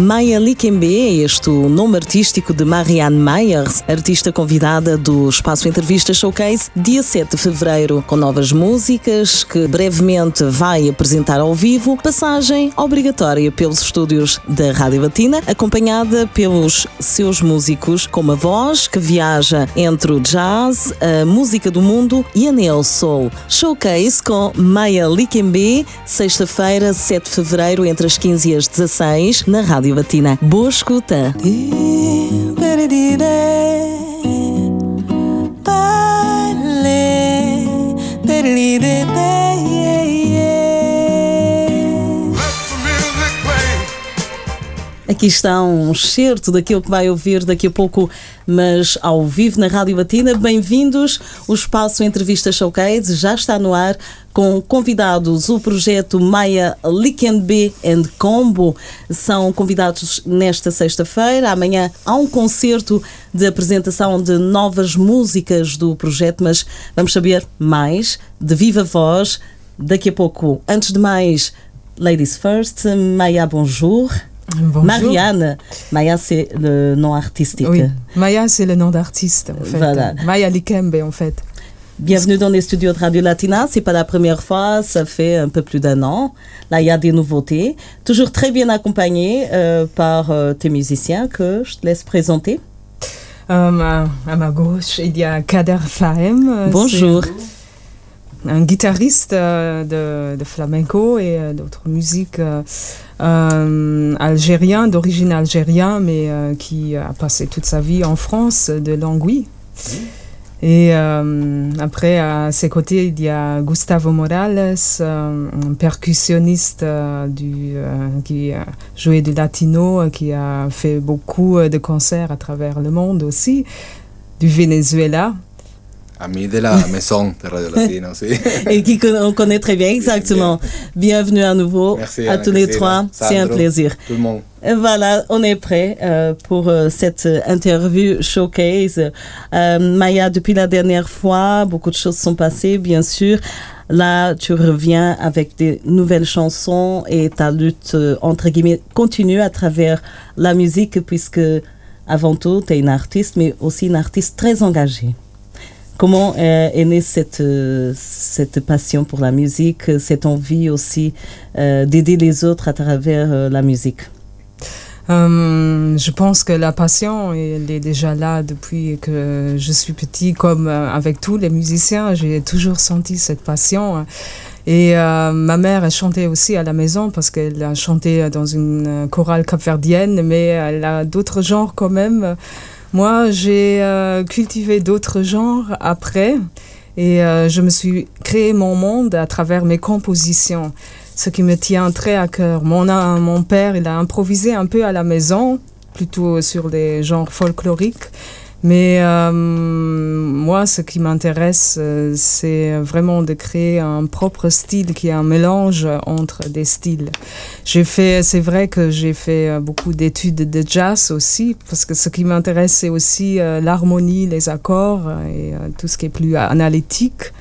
Maya Likembe é este o nome artístico de Marianne Meyers, artista convidada do Espaço Entrevista Showcase, dia 7 de fevereiro, com novas músicas que brevemente vai apresentar ao vivo, passagem obrigatória pelos estúdios da Rádio Latina, acompanhada pelos seus músicos, com uma voz que viaja entre o jazz, a música do mundo e a neo soul. Showcase com Maya Likembe, sexta-feira, 7 de fevereiro, entre as 15 e as 16, na Rádio Rádio Batina. Boa escuta! Aqui está um certo daquilo que vai ouvir daqui a pouco, mas ao vivo na Rádio Batina. Bem-vindos. O espaço Entrevista Showcase já está no ar com convidados. O projeto Maia B and Combo são convidados nesta sexta-feira. Amanhã há um concerto de apresentação de novas músicas do projeto, mas vamos saber mais de viva voz daqui a pouco. Antes de mais, ladies first, Maia, bonjour. Bonjour. Marianne. Maya, c'est le nom artistique. Oui, Maya, c'est le nom d'artiste, en fait. Voilà. Maya Likembe, en fait. Bienvenue dans les studios de Radio Latina. C'est pas la première fois, ça fait un peu plus d'un an. Là, il y a des nouveautés. Toujours très bien accompagné euh, par euh, tes musiciens que je te laisse présenter. Euh, à ma gauche, il y a Kader Fahem. Bonjour. Un guitariste euh, de, de flamenco et euh, d'autres musiques euh, euh, algérien, d'origine algérienne, mais euh, qui a passé toute sa vie en France, de Longwy. Et euh, après, à ses côtés, il y a Gustavo Morales, euh, un percussionniste du, qui joué du latino, qui a fait beaucoup de concerts à travers le monde aussi, du Venezuela. Ami de la maison de Radio Latino, sí. Et qui on connaît très bien, exactement. Bienvenue à nouveau Merci à tous les trois. C'est un plaisir. Tout le monde. Et Voilà, on est prêt euh, pour euh, cette euh, interview showcase. Euh, Maya, depuis la dernière fois, beaucoup de choses sont passées, bien sûr. Là, tu reviens avec des nouvelles chansons et ta lutte, euh, entre guillemets, continue à travers la musique, puisque avant tout, tu es une artiste, mais aussi une artiste très engagée. Comment euh, est née cette, euh, cette passion pour la musique, cette envie aussi euh, d'aider les autres à travers la musique? Je pense que la passion, elle est déjà là depuis que je suis petit, comme avec tous les musiciens. J'ai toujours senti cette passion. Et ma mère, elle chantait aussi à la maison parce qu'elle a chanté dans une chorale capverdienne, mais elle a d'autres genres quand même. Moi, j'ai euh, cultivé d'autres genres après et euh, je me suis créé mon monde à travers mes compositions ce qui me tient très à cœur. Mon, mon père, il a improvisé un peu à la maison, plutôt sur des genres folkloriques. Mais euh, moi, ce qui m'intéresse, euh, c'est vraiment de créer un propre style qui est un mélange entre des styles. J'ai fait, c'est vrai que j'ai fait euh, beaucoup d'études de jazz aussi, parce que ce qui m'intéresse, c'est aussi euh, l'harmonie, les accords et tout ce qui est plus analytique.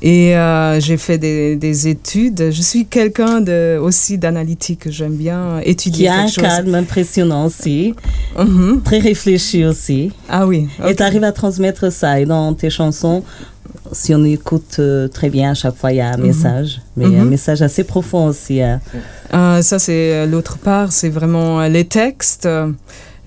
Et euh, j'ai fait des, des études. Je suis quelqu'un de, aussi d'analytique. J'aime bien étudier qui a un chose. calme impressionnant aussi, Mhm. très réfléchi aussi. Ah oui. Et tu arrives à transmettre ça. Et dans tes chansons, si on écoute euh, très bien, à chaque fois, il y a un message. Mais un Mhm. message assez profond aussi. hein. Euh, ça, c'est l'autre part. C'est vraiment les textes.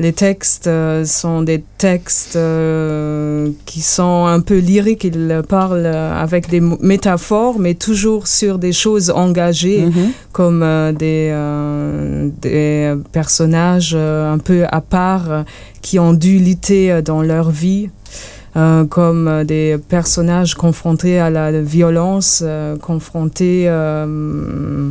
Les textes euh, sont des textes euh, qui sont un peu lyriques. Ils parlent avec des métaphores, mais toujours sur des choses engagées. Mhm. comme euh, des, des personnages un peu à part qui ont dû lutter dans leur vie, euh, comme des personnages confrontés à la violence, euh, confrontés euh,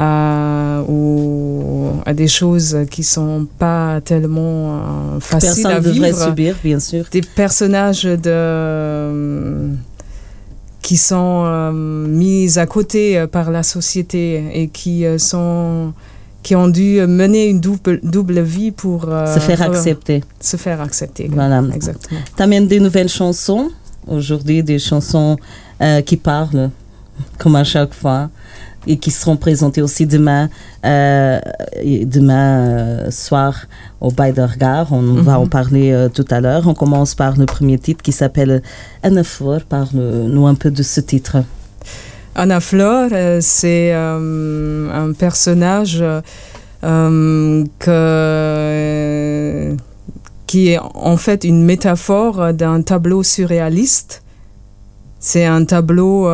à, ou à des choses qui sont pas tellement euh, faciles à Personne devrait vivre subir, bien sûr. des personnages de qui sont euh, mis à côté euh, par la société et qui euh, sont qui ont dû mener une double, double vie pour euh, Se faire re- accepter. se faire accepter. Voilà. Exactement. T'amènes des nouvelles chansons. aujourd'hui des chansons euh, qui parlent, comme à chaque fois, et qui seront présentées aussi demain, euh, demain euh, soir au Bail de Regard. On va Mhm. en parler euh, tout à l'heure. On commence par le premier titre qui s'appelle Anaphore. Parle-nous un peu de ce titre. Anna euh, c'est euh, un personnage que, qui est en fait une métaphore d'un tableau surréaliste. C'est un tableau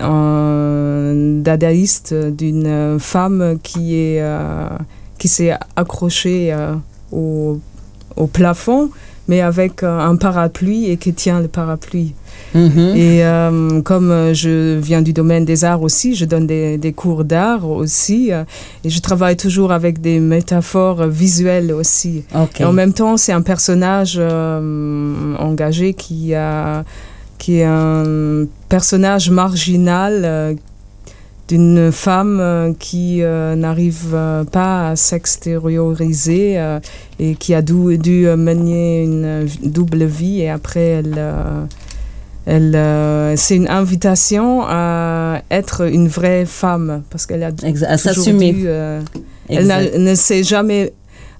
un dadaïste d'une femme qui est euh, qui s'est accrochée euh, au, au plafond, mais avec euh, un parapluie et qui tient le parapluie. Mhm. Et comme je viens du domaine des arts aussi, je donne des, des cours d'art aussi. et je travaille toujours avec des métaphores visuelles aussi. Et en même temps, c'est un personnage engagé qui, a, qui est un personnage marginal euh, d'une femme euh, qui euh, n'arrive pas à s'extérioriser et qui a dû, dû mener une double vie et après elle... euh, elle, c'est une invitation à être une vraie femme parce qu'elle a Exa- à s'assumer. dû, euh, elle Exact. ne s'est jamais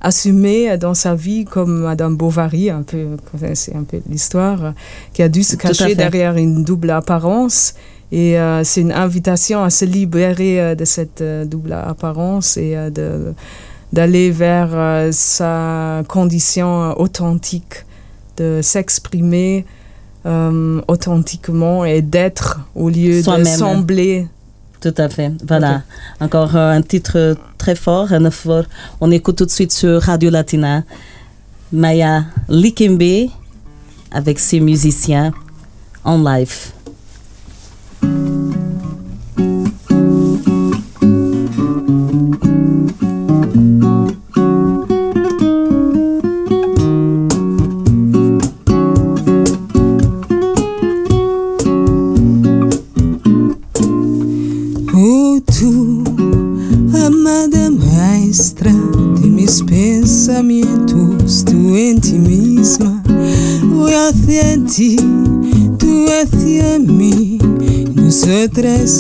assumée dans sa vie comme Madame Bovary, un peu, c'est un peu l'histoire, qui a dû se cacher derrière une double apparence. Et euh, c'est une invitation à se libérer euh, de cette euh, double apparence et de d'aller vers sa condition authentique, de s'exprimer euh, authentiquement et d'être au lieu de sembler. Tout à fait. Voilà. Encore euh, un titre très fort, Anaphore. On écoute tout de suite sur Radio Latina Maya Likembe avec ses musiciens en live. Pensamientos, tú en ti misma, voy hacia ti, tú hacia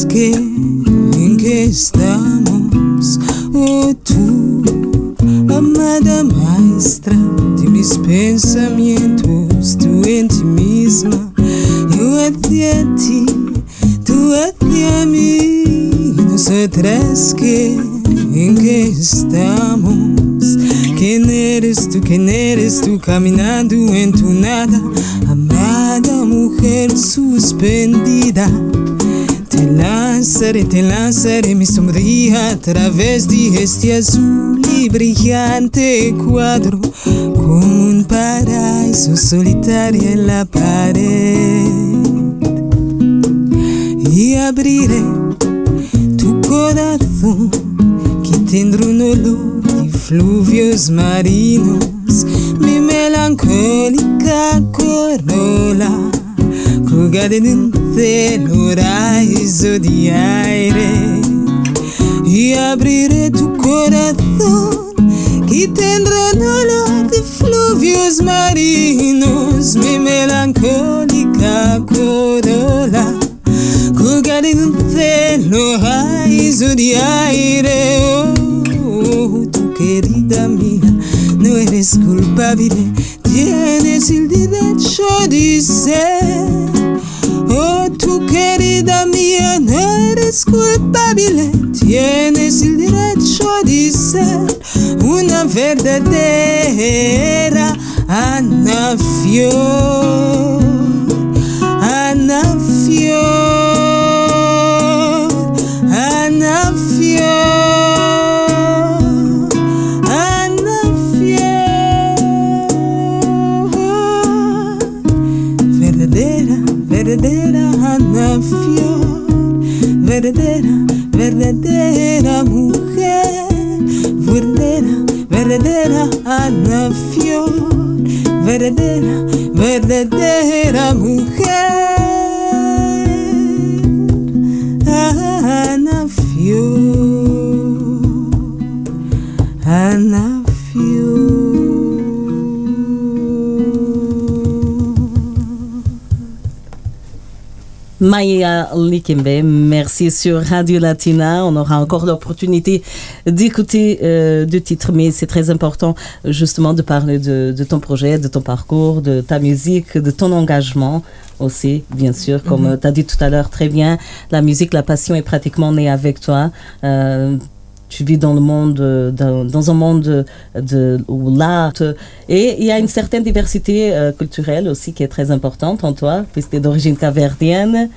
que, en que estamos, oh, tú, amada maestra de mis pensamientos, tú en ti misma, yo hacia ti, tú hacia mí, nosotras que, en que estamos. ¿Quién eres tú? ¿Quién eres tú caminando en tu nada? Amada mujer suspendida. Te lanzaré, te lanzaré mi sombría a través de este azul y brillante cuadro, como un paraíso solitario en la pared. Y abriré tu corazón que tendrá un olor fluvios marinos, mi melancólica corola colgada en un cielo raízo de aire. Y abriré tu corazón que tendrá olor de fluvios marinos, mi melancólica corola colgada en un cielo raízo de aire. Querida mía, no eres culpable, tienes el derecho de ser. Oh, tu querida mía, no eres culpable, tienes el derecho de ser una verdadera Ana Fior. Ana Fior, verdadera, verdadera mujer, verdadera, verdadera Ana Fior, verdadera, verdadera mujer. Maya Likembe, merci sur Radio Latina. On aura encore l'opportunité d'écouter euh, deux titres, mais c'est très important justement de parler de, ton projet, de ton parcours, de ta musique, de ton engagement aussi, bien sûr. Comme mhm. tu as dit tout à l'heure très bien, la musique, la passion est pratiquement née avec toi. Euh, tu vis dans le monde, dans, un monde de, où l'art. Et il y a une certaine diversité euh, culturelle aussi qui est très importante en toi, puisque tu es d'origine caverdienne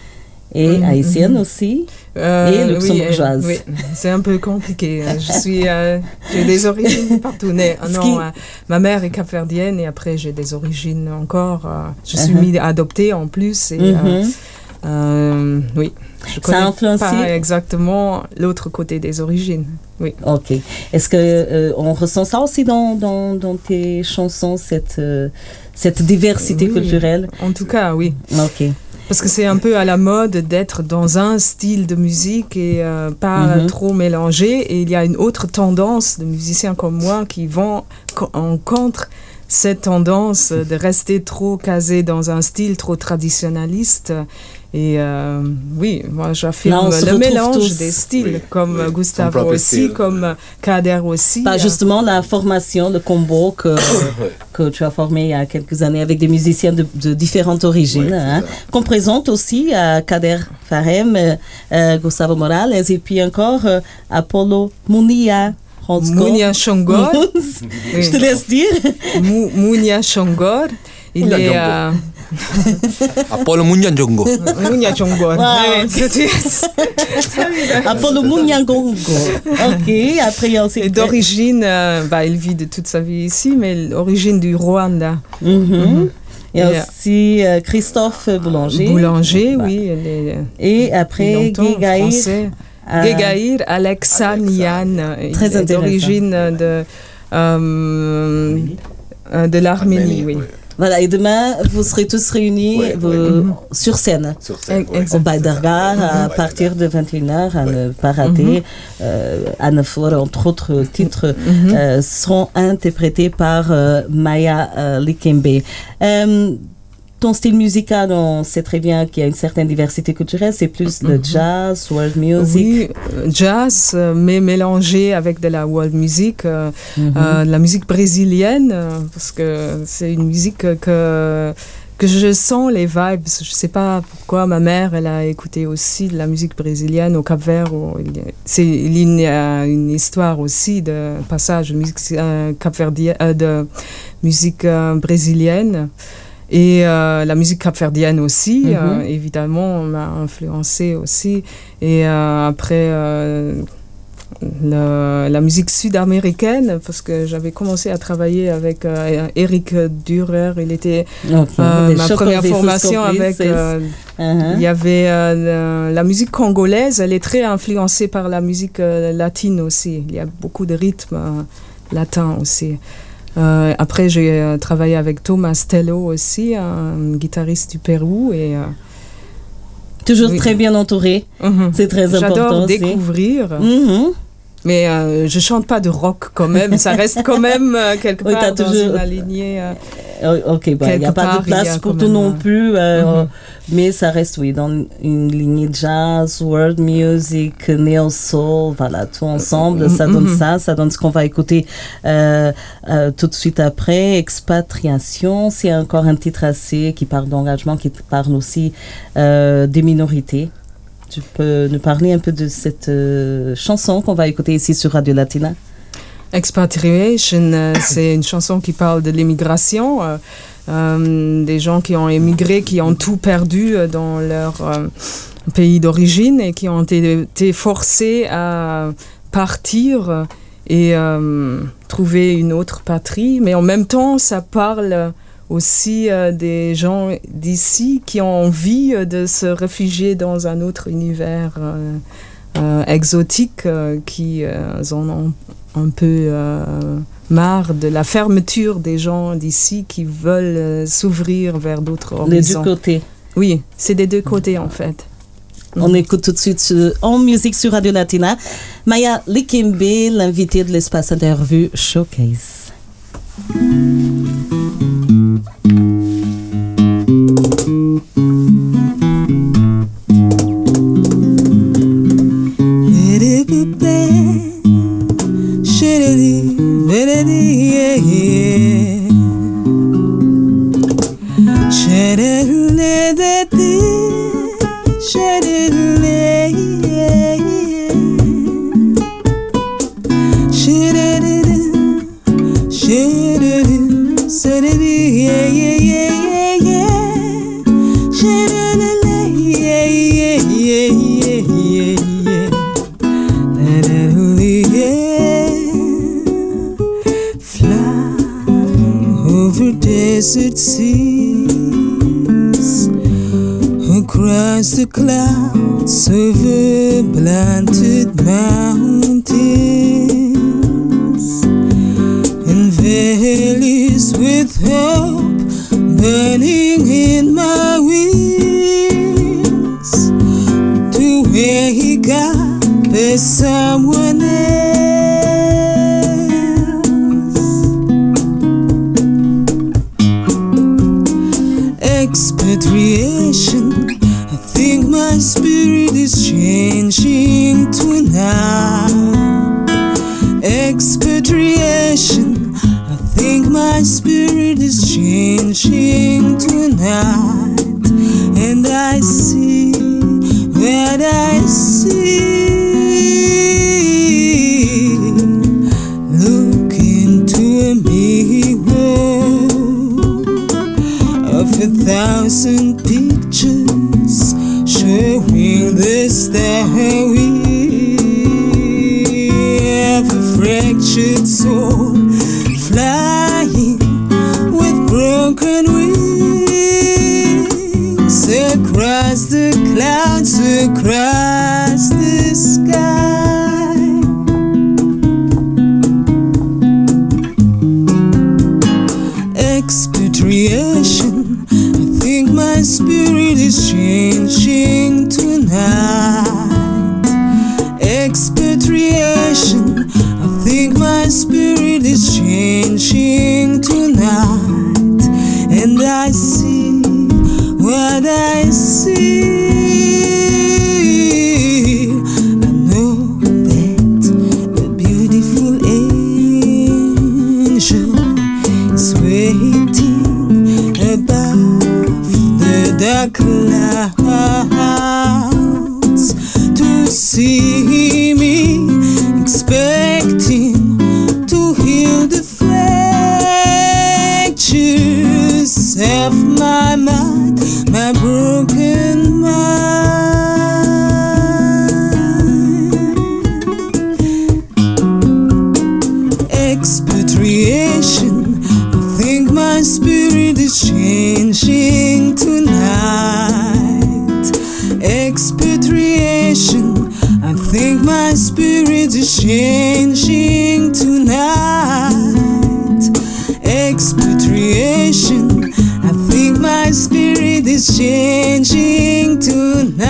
et mhm, haïtienne mhm. aussi, euh, et luxembourgeoise. Oui, c'est un peu compliqué. Je suis, euh, j'ai des origines partout. Non, ma mère est caverdienne et après j'ai des origines encore. je suis uh-huh. adoptée en plus. Et, mhm. Euh, oui. Je Ça a influencé pas exactement l'autre côté des origines. Oui. Ok. Est-ce que euh, on ressent ça aussi dans, dans, dans tes chansons cette euh, cette diversité culturelle? En tout cas, oui. Ok. Parce que c'est un peu à la mode d'être dans un style de musique et pas mhm. trop mélangé. Et il y a une autre tendance de musiciens comme moi qui vont en contre cette tendance de rester trop casé dans un style trop traditionnaliste et euh, oui, moi j'affirme le mélange des styles, comme Gustavo aussi, comme Kader aussi. Pas justement la formation, le combo que, que tu as formé il y a quelques années avec des musiciens de, différentes origines, hein, qu'on présente aussi à Kader Farem, euh, Gustavo Morales et puis encore euh, Apollo Munia. Munia Chongor. Je te laisse dire. Munia Chongor. Il est. Apollo. Apollo Munyanjongo. Ok, après il y a aussi. D'origine, euh, bah, il vit de toute sa vie ici, mais l'origine du Rwanda. Mm Il y a aussi euh, Christophe Boulanger. Boulanger, oui. Et après, Gegaïr. Euh, Gegaïr Alexanian. Très d'origine de, euh, de l'Arménie, oui. Voilà, et demain, vous serez tous réunis sur scène, sur scène au Baïdargar, à partir de 21h, à ne pas rater. Mm -hmm. euh, entre autres titres, mhm. euh, seront interprétés par euh, Maya euh, Likembe. Ton style musical, on sait très bien qu'il y a une certaine diversité culturelle. C'est plus le mhm. jazz, world music? Oui, euh, jazz, euh, mais mélangé avec de la world music, euh, mhm. la musique brésilienne, parce que c'est une musique que que je sens les vibes. Je sais pas pourquoi ma mère, elle a écouté aussi de la musique brésilienne au Cap-Vert. C'est il y a une histoire aussi de passage de musique de musique brésilienne. Et euh, la musique capverdienne aussi, mhm. euh, évidemment, m'a influencé aussi. Et euh, après, la musique sud-américaine, parce que j'avais commencé à travailler avec Eric Dürer. Il était ma première formation avec. Uh-huh. Il y avait la musique congolaise, elle est très influencée par la musique latine aussi. Il y a beaucoup de rythmes latins aussi. Euh, après, j'ai euh, travaillé avec Thomas Tello aussi, un guitariste du Pérou. Et, euh, Toujours très bien entouré. Mhm. C'est très important. J'adore découvrir. Mhm. Mais je chante pas de rock quand même. Ça reste quand même quelque part dans toujours... une lignée. Euh, ok, il n'y a pas de place pour tout non plus. Euh, mhm. Mais ça reste, oui, dans une lignée jazz, world music, neo soul, voilà, tout ensemble. Ça donne mhm. ça. Ça donne ce qu'on va écouter tout de suite après. Expatriation, c'est encore un titre assez qui parle d'engagement, qui parle aussi des minorités. Tu peux nous parler un peu de cette euh, chanson qu'on va écouter ici sur Radio Latina? Expatriation, euh, c'est une chanson qui parle de l'immigration, euh, des gens qui ont émigré, qui ont tout perdu dans leur pays d'origine et qui ont été forcés à partir et trouver une autre patrie. Mais en même temps, ça parle aussi euh, des gens d'ici qui ont envie euh, de se réfugier dans un autre univers euh, exotique, qui en ont un peu marre de la fermeture des gens d'ici qui veulent s'ouvrir vers d'autres horizons. Les deux côtés. Oui, c'est des deux côtés en fait. On écoute tout de suite en musique sur Radio Latina. Maya Likimbe, l'invité de l'espace interview Showcase. Desert seas across the clouds over blunted mountains changing tonight.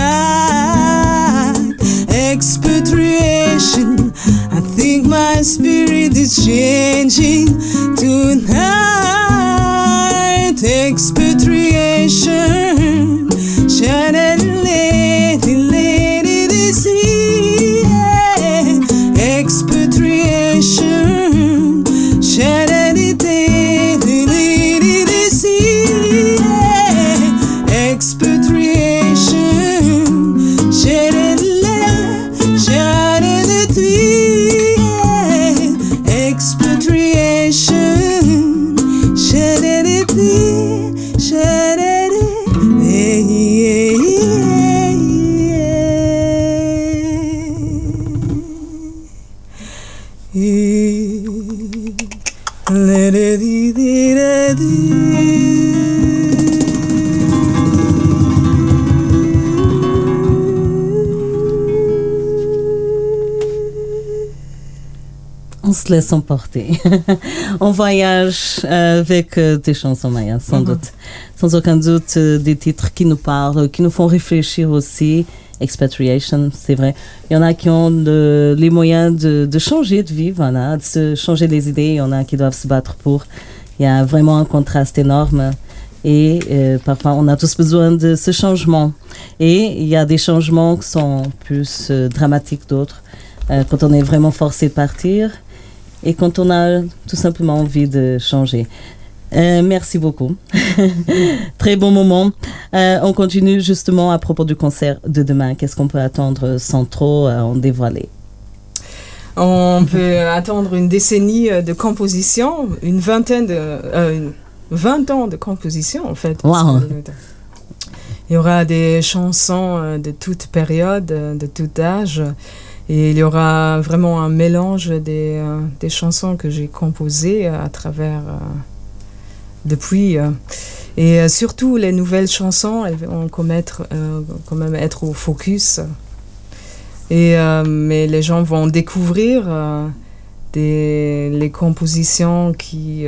Expatriation, I think my spirit is changing tonight. Se laisse emporter. On voyage avec euh, des chansons mayas, sans mhm. doute. Sans aucun doute, euh, des titres qui nous parlent, qui nous font réfléchir aussi. Expatriation, c'est vrai. Il y en a qui ont les moyens de, changer de vie, voilà, de se changer des idées. Il y en a qui doivent se battre pour. Il y a vraiment un contraste énorme. Et euh, parfois, on a tous besoin de ce changement. Et il y a des changements qui sont plus dramatiques d'autres. quand on est vraiment forcé de partir, et quand on a tout simplement envie de changer. Euh, merci beaucoup. Très bon moment. Euh, on continue justement à propos du concert de demain. Qu'est-ce qu'on peut attendre sans trop euh, en dévoiler? On peut attendre une décennie de composition, une vingtaine de... euh, une- 20 ans de composition en fait. Wow. Il y aura des chansons de toute période, de tout âge. Et il y aura vraiment un mélange des, euh, des chansons que j'ai composées euh, à travers euh, depuis. Et surtout les nouvelles chansons, elles vont quand même être, quand même être au focus. Et, mais les gens vont découvrir des, les compositions qui,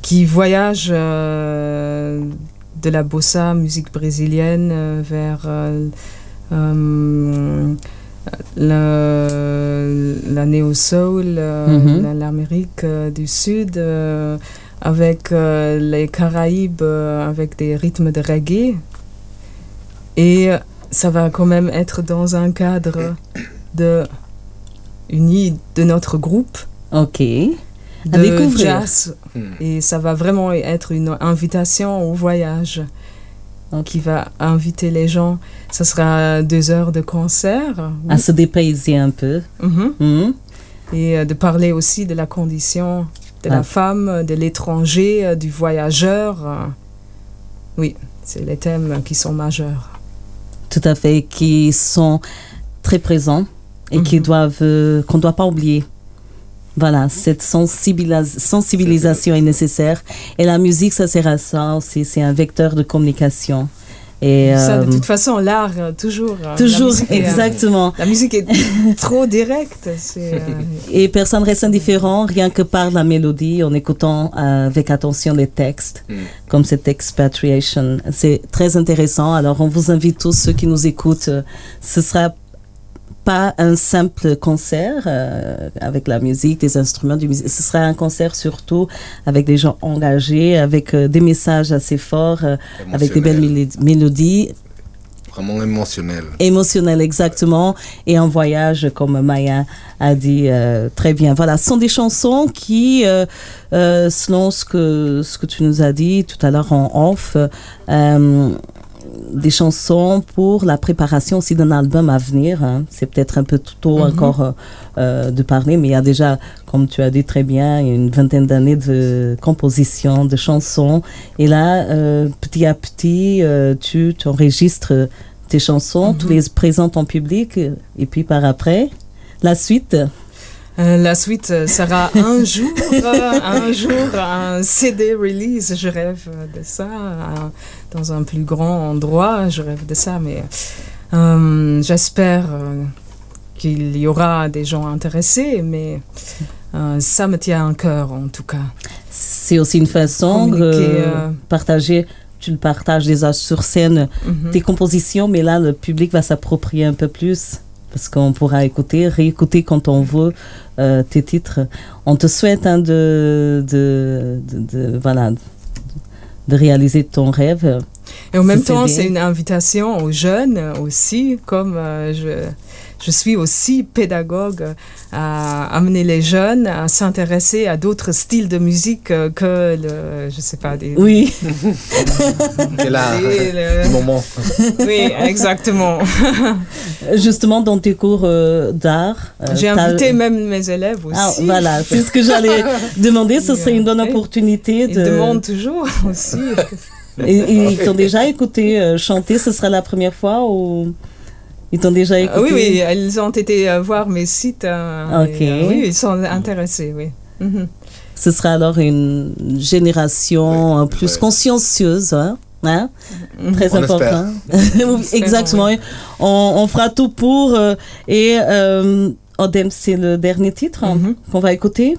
qui voyagent de la bossa, musique brésilienne, vers le- la néo-soul, euh, Mhm. la- l'Amérique euh, du Sud, euh, avec euh, les Caraïbes, euh, avec des rythmes de reggae. Et euh, ça va quand même être dans un cadre de uni de notre groupe Ok. À de découvrir. jazz Hmm. et ça va vraiment être une invitation au voyage Ok. qui va inviter les gens. Ça sera deux heures de concert À se dépayser un peu. Mhm. Hmm. et euh, de parler aussi de la condition de Ah. la femme, de l'étranger, euh, du voyageur. Oui, c'est les thèmes qui sont majeurs. Tout à fait. Qui sont très présents et qui Mhm. doivent, euh, qu'on ne doit pas oublier. Voilà, cette sensibilis- sensibilisation est nécessaire. Et la musique, ça sert à ça aussi. C'est un vecteur de communication. Et, Ça, de euh, toute façon, l'art, euh, toujours. euh, la toujours, est, exactement. la musique est trop directe. euh, Et personne reste indifférent, rien que par la mélodie, en écoutant euh, avec attention les textes, Mm. comme cette expatriation. C'est très intéressant. Alors, on vous invite tous, ceux qui nous écoutent, euh, ce sera pas un simple concert euh, avec la musique, des instruments du musique. Ce sera un concert surtout avec des gens engagés, avec euh, des messages assez forts, euh, avec des belles mélodies, Vraiment émotionnel. émotionnel exactement et un voyage comme Maya a dit très bien voilà ce sont des chansons qui selon ce que ce que tu nous as dit tout à l'heure en off des chansons pour la préparation aussi d'un album à venir. hein. C'est peut-être un peu tôt Mhm. encore euh, euh, de parler, mais il y a déjà, comme tu as dit très bien, une vingtaine d'années de composition, de chansons. Et là, euh, petit à petit, euh, tu enregistres tes chansons, Mhm. tu les présentes en public, et puis par après, la suite. Euh, la suite euh, sera un jour, euh, un jour, un CD release. Je rêve de ça, euh, dans un plus grand endroit. Je rêve de ça, mais euh, j'espère euh, qu'il y aura des gens intéressés, mais euh, ça me tient à cœur en tout cas. C'est aussi une façon de euh, partager. Tu le partages déjà sur scène, Mhm. tes compositions, mais là, le public va s'approprier un peu plus parce qu'on pourra écouter, réécouter quand on veut euh, tes titres. On te souhaite hein, de, de, de, de- réaliser ton rêve. Et en même temps, c'est une invitation aux jeunes euh, aussi, comme euh, je, je suis aussi pédagogue à amener les jeunes à s'intéresser à d'autres styles de musique euh, que le, je sais pas, des... Oui, C'est là, le- moment. oui, exactement. justement dans tes cours euh, d'art. euh, J'ai invité même mes élèves aussi. Ah, voilà, c'est ce que j'allais demander. Ce serait une bonne opportunité Ils de. demandent toujours aussi. Et, ils t'ont déjà écouté euh, chanter. Ce sera la première fois ou ils t'ont déjà écouté Ah oui, oui, ils ont été euh, voir mes sites. euh, Ok. et, euh, oui, ils sont intéressés, oui. Mhm. Ce sera alors une génération Oui, plus ouais. consciencieuse, hein, hein? Très On important. Exactement. oui. On, on fera tout pour. euh, et euh, Odem, c'est le dernier titre hein, Mhm. qu'on va écouter?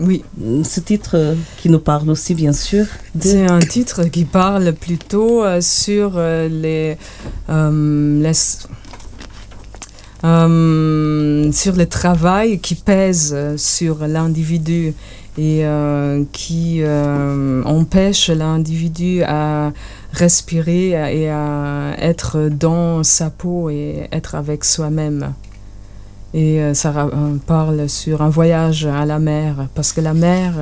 Oui. Ce titre euh, qui nous parle aussi, bien sûr. C'est un titre qui parle plutôt euh, sur euh, les, sur le travail qui pèse sur l'individu et qui empêche l'individu à respirer et à être dans sa peau et être avec soi-même. Et euh, ça euh, parle sur un voyage à la mer, parce que la mer,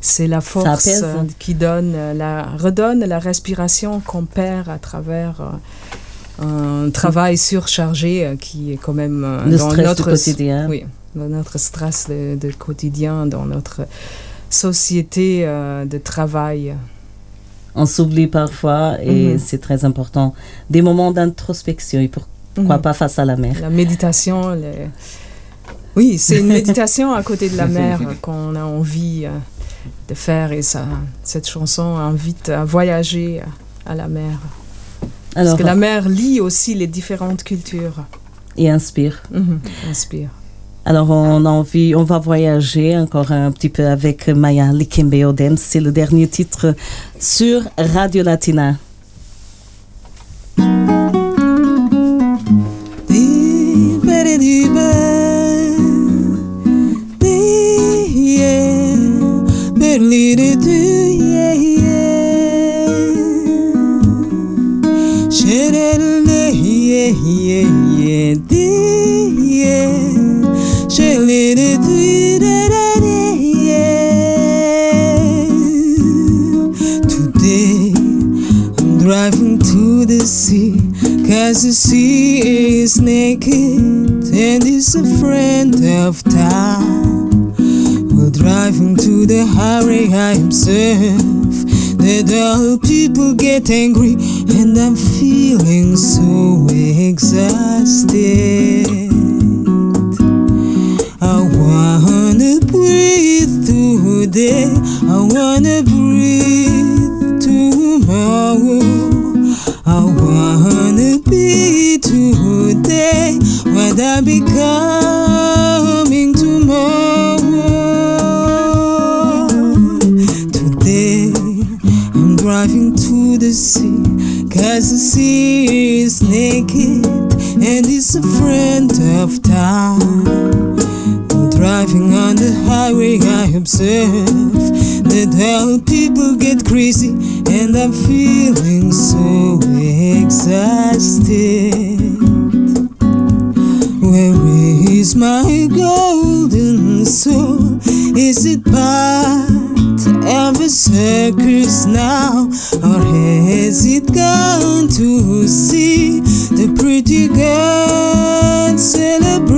c'est la force euh, qui donne, la, redonne la respiration qu'on perd à travers un travail surchargé qui est quand même Le dans stress notre quotidien. Oui, dans notre stress de, de quotidien, dans notre société euh, de travail. On s'oublie parfois et Mhm. c'est très important. Des moments d'introspection et pourquoi Mhm. pas face à la mer? La méditation, les- oui, c'est une méditation à côté de la mer qu'on a envie euh, de faire et ça, cette chanson invite à voyager à la mer. Alors, Parce que la mer lie aussi les différentes cultures. et inspire. Mhm, Inspire. Alors, on a envie, on va voyager encore un petit peu avec Maya Likembe Odem. C'est le dernier titre sur Radio Latina. Today I'm driving to the sea Cause the sea is naked and is a friend of time the hurry I observe that all people get angry, and I'm feeling so exhausted. I wanna breathe today. I wanna breathe is naked and it's a friend of time. While driving on the highway, I observe that all people get crazy, and I'm feeling so exhausted. Where is my golden soul? Is it part a circus now? Or has it gone to see the pretty girl celebration?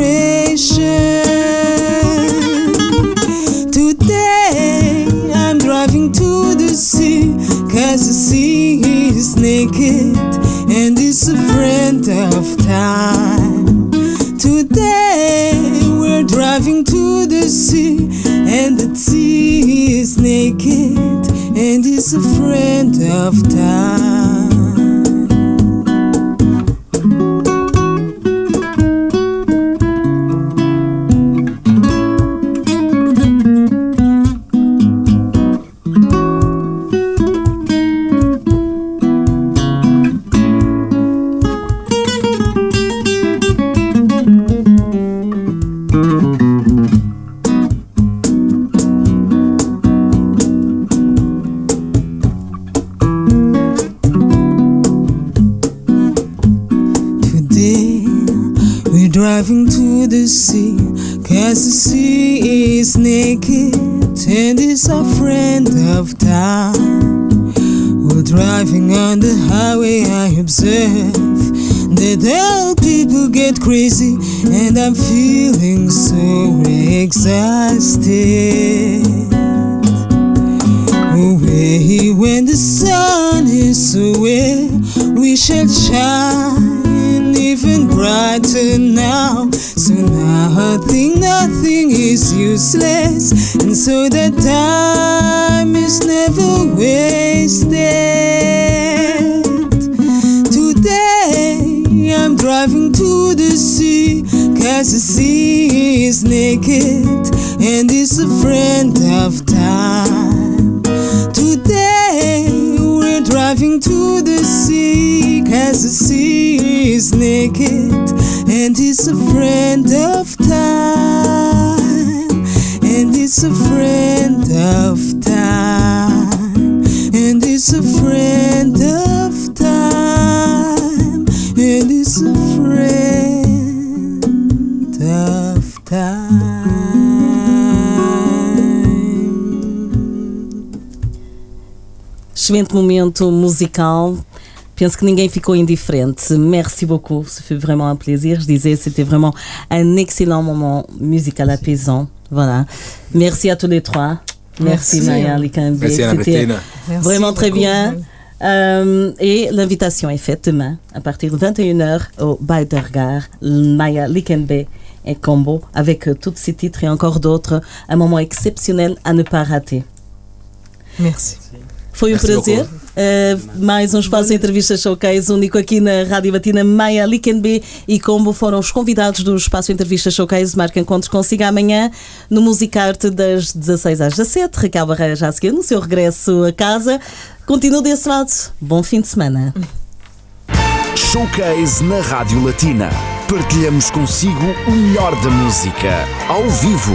Today I'm driving to the sea, cause the sea is naked and it's a friend of time. Today we're driving to the sea, and the sea is naked and it's a friend of time. I'm feeling so exhausted. Away when the sun is away, we shall shine even brighter now. So nothing, nothing is useless, and so that time is never wasted. Cause the sea is naked and it's a friend of time. Today we're driving to the sea, cause the sea is naked and it's a friend of time. And it's a friend of time. And it's a friend excelente momento musical. Penso que ninguém ficou indifférente. Merci beaucoup. Ce fut vraiment un plaisir. Je disais, c'était vraiment un excellent moment musical apaisant. Voilà. Merci à tous les trois. Merci, Merci. Maya Likambe. Merci Anna C'était vraiment très beaucoup. bien. Euh, et l'invitation est faite demain à partir de 21h au Baidergar, Maya Likenbe et Combo avec euh, tous ces titres et encore d'autres. Un moment exceptionnel à ne pas rater. Merci. Foi um Merci prazer. Uh, mais um espaço de entrevista showcase único aqui na Rádio Batina. Maia Likenbe e Combo foram os convidados do espaço entrevista showcase. Marca encontros consigo amanhã no Musicarte das 16 às 17. Raquel Barreira já a seguir no seu regresso a casa. Continua desse lado. Bom fim de semana. Showcase na Rádio Latina. Partilhamos consigo o melhor da música, ao vivo.